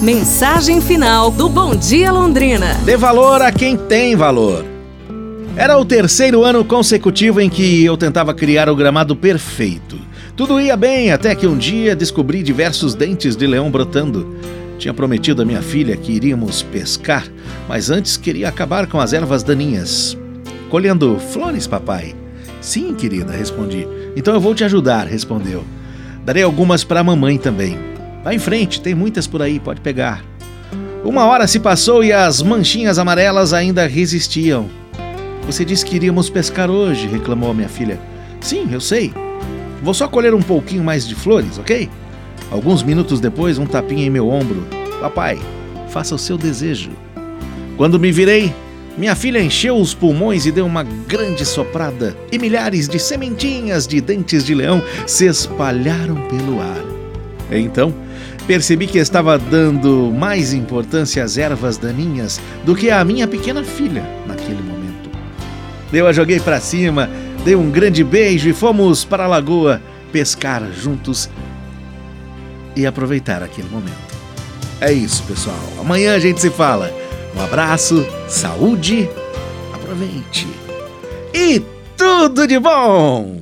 Mensagem final do Bom Dia Londrina. Dê valor a quem tem valor. Era o terceiro ano consecutivo em que eu tentava criar o gramado perfeito. Tudo ia bem até que um dia descobri diversos dentes de leão brotando. Tinha prometido à minha filha que iríamos pescar, mas antes queria acabar com as ervas daninhas. Colhendo flores, papai? Sim, querida, respondi. Então eu vou te ajudar, respondeu. Darei algumas para a mamãe também. Vá em frente, tem muitas por aí, pode pegar. Uma hora se passou e as manchinhas amarelas ainda resistiam. Você disse que iríamos pescar hoje, reclamou minha filha. Sim, eu sei. Vou só colher um pouquinho mais de flores, ok? Alguns minutos depois, um tapinha em meu ombro. Papai, faça o seu desejo. Quando me virei, minha filha encheu os pulmões e deu uma grande soprada, e milhares de sementinhas de dentes de leão se espalharam pelo ar. Então, percebi que estava dando mais importância às ervas daninhas do que à minha pequena filha naquele momento. Eu a joguei para cima, dei um grande beijo e fomos para a lagoa pescar juntos e aproveitar aquele momento. É isso, pessoal. Amanhã a gente se fala. Um abraço, saúde, aproveite e tudo de bom!